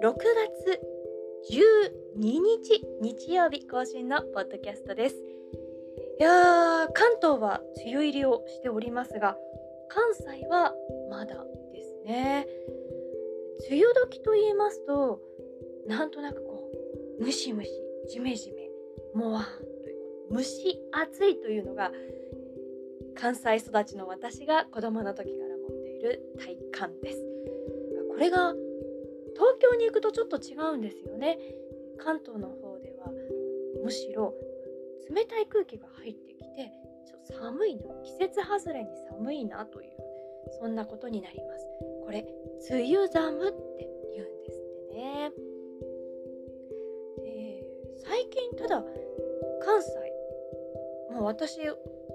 6月12日日曜日更新のポッドキャストです。いやー関東は梅雨入りをしておりますが関西はまだですね。梅雨時と言いますとなんとなくこうムシムシジメジメもわーという蒸し暑いというのが関西育ちの私が子供の時から持っている体感です。これが東京に行くとちょっと違うんですよね。関東の方ではむしろ冷たい空気が入ってきてちょっと寒いな季節外れに寒いなというそんなことになります。これ梅雨寒って言うんですってね。で最近ただ関西もう私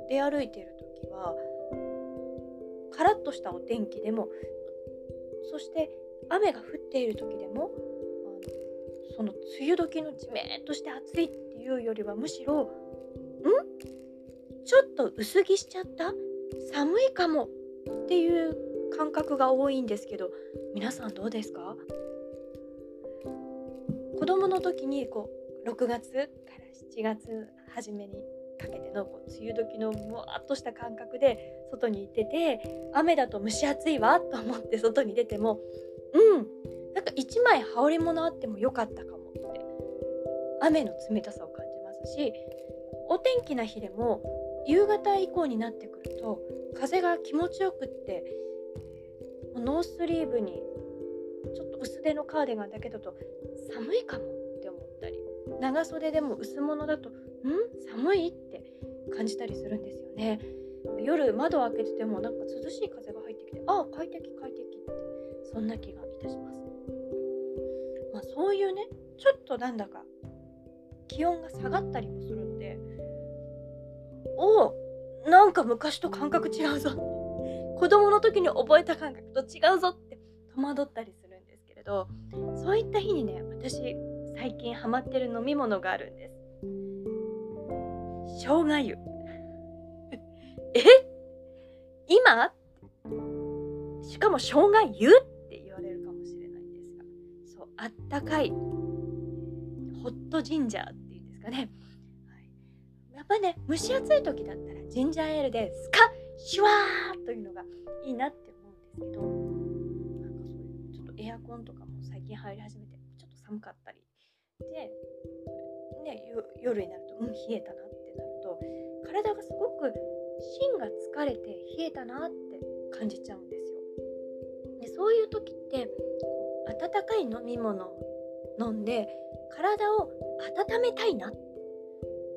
出歩いている時はカラッとしたお天気でもそして雨が降っている時でもあのその梅雨時のじめっとして暑いっていうよりはむしろん？ちょっと薄着しちゃった？寒いかもっていう感覚が多いんですけど皆さんどうですか？子供の時にこう6月から7月初めにかけてのこう梅雨時のもわっとした感覚で外に行ってて雨だと蒸し暑いわと思って外に出てもうん。なんか1枚羽織物あってもよかったかもって。雨の冷たさを感じますしお天気な日でも夕方以降になってくると風が気持ちよくってノースリーブにちょっと薄手のカーディガンだけだと寒いかもって思ったり長袖でも薄物だとん？寒い？って感じたりするんですよね。夜窓を開けててもなんか涼しい風が入ってきてああ快適快適って。そんな気がいたします。まあそういうねちょっとなんだか気温が下がったりもするのでおおなんか昔と感覚違うぞ子供の時に覚えた感覚と違うぞって戸惑ったりするんですけれどそういった日にね私最近ハマってる飲み物があるんです。生姜湯。え？今？しかも生姜湯？って言われるかもしれないんですが。そうあったかい。ホットジンジャーっていうんですかね、はい、やっぱね蒸し暑い時だったらジンジャーエールでスカッシュワーというのがいいなって思うんですけど。なんかそういうちょっとエアコンとかも最近入り始めてちょっと寒かったり。で、ね、夜になるとうん冷えたなってなると体がすごく芯が疲れて冷えたなって感じちゃうんです。でそういう時って温かい飲み物飲んで体を温めたいなって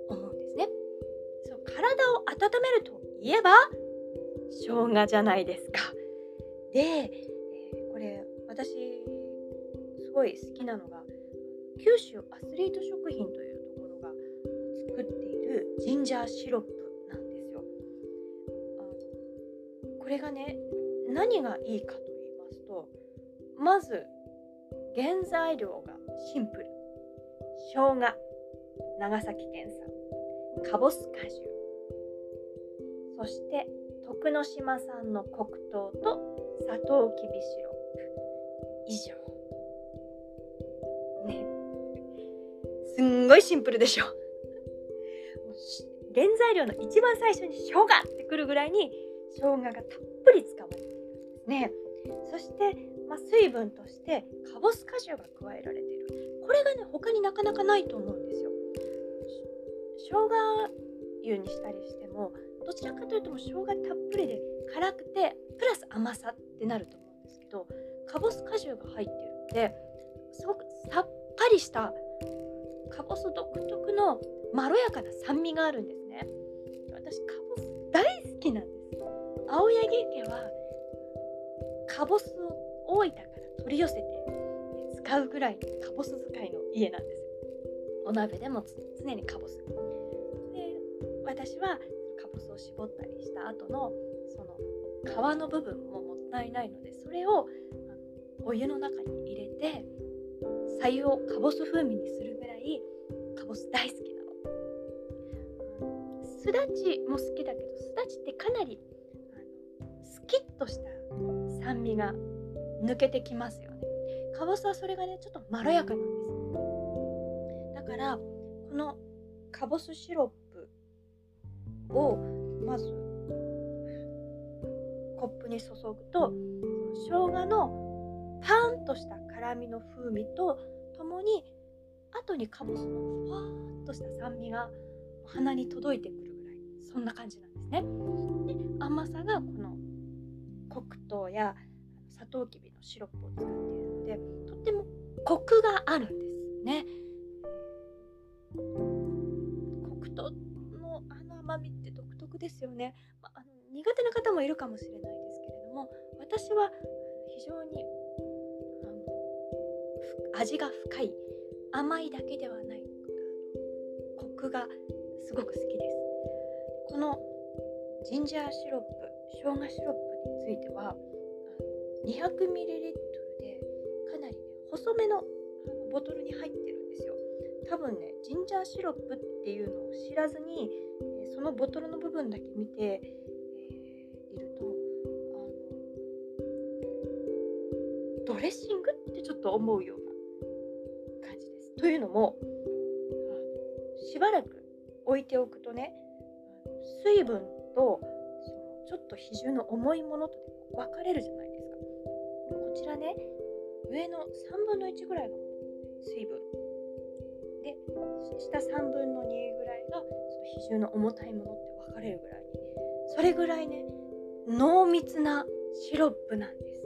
思うんですね。そう体を温めるといえば生姜じゃないですか。で、えー、これ私すごい好きなのが九州アスリート食品というところが作っているジンジャーシロップなんですよ。あのこれがね何がいいかと言いますとまず原材料がシンプル。生姜長崎県産。かぼす果汁。そして徳之島産の黒糖とサトウキビシロップ。以上。ね。すんごいシンプルでしょ。原材料の一番最初に生姜ってくるぐらいに生姜がたっぷり使われているんですね。そして、まあ、水分としてかぼす果汁が加えられている。これがね他になかなかないと思うんですよ。生姜湯にしたりしてもどちらかというともう生姜たっぷりで辛くてプラス甘さってなると思うんですけどかぼす果汁が入ってるのですごくさっぱりしたかぼす独特のまろやかな酸味があるんですね。私かぼす大好きなんです。青柳家はかぼすを大分から取り寄せて使うぐらいかぼす使いの家なんですよお鍋でも常にかぼすで私はかぼすを絞ったりした後のその皮の部分ももったいないのでそれをお湯の中に入れて白湯をかぼす風味にするぐらいかぼす大好きなの。すだちも好きだけどすだちってかなりあのスキッとした酸味が抜けてきますよね。かぼすはそれがねちょっとまろやかなんですだからこのかぼすシロップをまずコップに注ぐと生姜のパンとした辛みの風味とともに後にかぼすのふわーっとした酸味が鼻に届いてくるぐらい。そんな感じなんですね。で甘さがこの黒糖やサトウキビのシロップを使っているのでとってもコクがあるんですね。黒糖のあの甘みって独特ですよね。まあ、の苦手な方もいるかもしれないですけれども私は非常に味が深い甘いだけではないコクがすごく好きですこのジンジャーシロップ生姜シロップについては 200ml でかなりね細めのボトルに入ってるんですよ。多分ねジンジャーシロップっていうのを知らずにそのボトルの部分だけ見て、えー、いるとあのドレッシングってちょっと思うような感じです。というのもしばらく置いておくとね水分とちょっと比重の重いものと分かれるじゃないですか。こちらね上の3分の1ぐらいが水分。で下3分の2ぐらいがちょっと比重の重たいものって分かれるぐらいに。それぐらいね濃密なシロップなんです。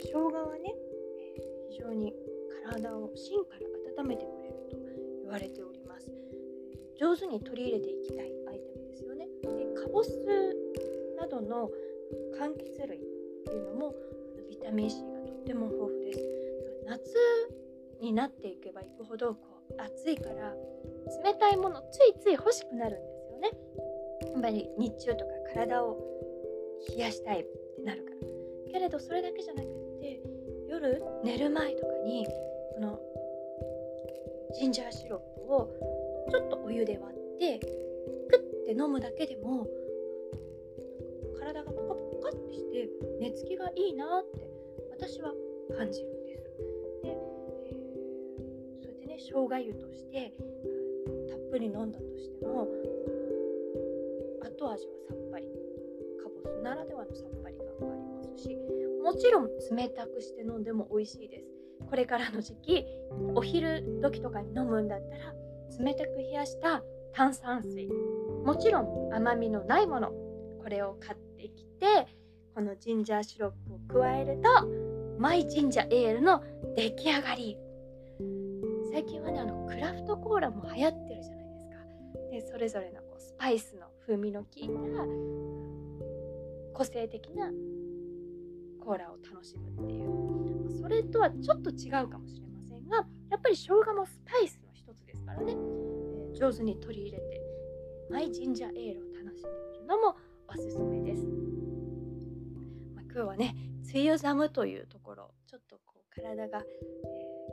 生姜はね、えー、非常に体を芯から温めてくれると言われております。上手に取り入れていきたいアイテムカボスなどの柑橘類っていうのもビタミン C がとっても豊富です。夏になっていけばいくほどこう暑いから冷たいものついつい欲しくなるんですよね。やっぱり日中とか体を冷やしたいってなるから。けれどそれだけじゃなくって夜寝る前とかにこのジンジャーシロップをちょっとお湯で割ってクッて飲むだけでも体がポカポカってして寝つきがいいなって私は感じるんです。で、えー、それでね生姜湯としてたっぷり飲んだとしても後味はさっぱりかぼすならではのさっぱり感がありますしもちろん冷たくして飲んでも美味しいです。これからの時期お昼時とかに飲むんだったら冷たく冷やした炭酸水。もちろん甘みのないもの。これを買ってきてこのジンジャーシロップを加えるとマイジンジャーエールの出来上がり。最近はねあのクラフトコーラも流行ってるじゃないですか。でそれぞれのこうスパイスの風味の効いた個性的なコーラを楽しむっていう。それとはちょっと違うかもしれませんがやっぱり生姜もスパイスの一つですからね、上手に取り入れてマイジンジャーエールを楽しんでみるのもおすすめです、まあ、今日はね梅雨寒というところちょっとこう体が、え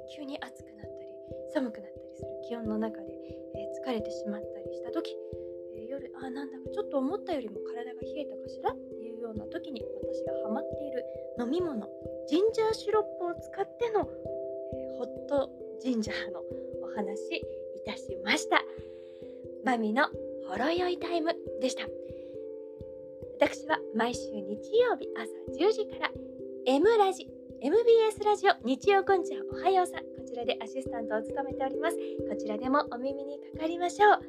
ー、急に暑くなったり寒くなったりする気温の中で、えー、疲れてしまったりした時、え夜あなんだかちょっと思ったよりも体が冷えたかしらっていうような時に私がハマっている飲み物ジンジャーシロップを使っての、えホットジンジャーのお話たしました。マミのほろ酔いタイムでした。私は毎週日曜日朝10時から M ラジ MBS ラジオ日曜こんちゃんおはようさん。こちらでアシスタントを務めております。こちらでもお耳にかかりましょう。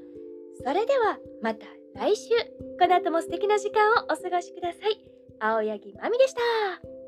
それではまた来週。この後も素敵な時間をお過ごしください。青柳まみでした。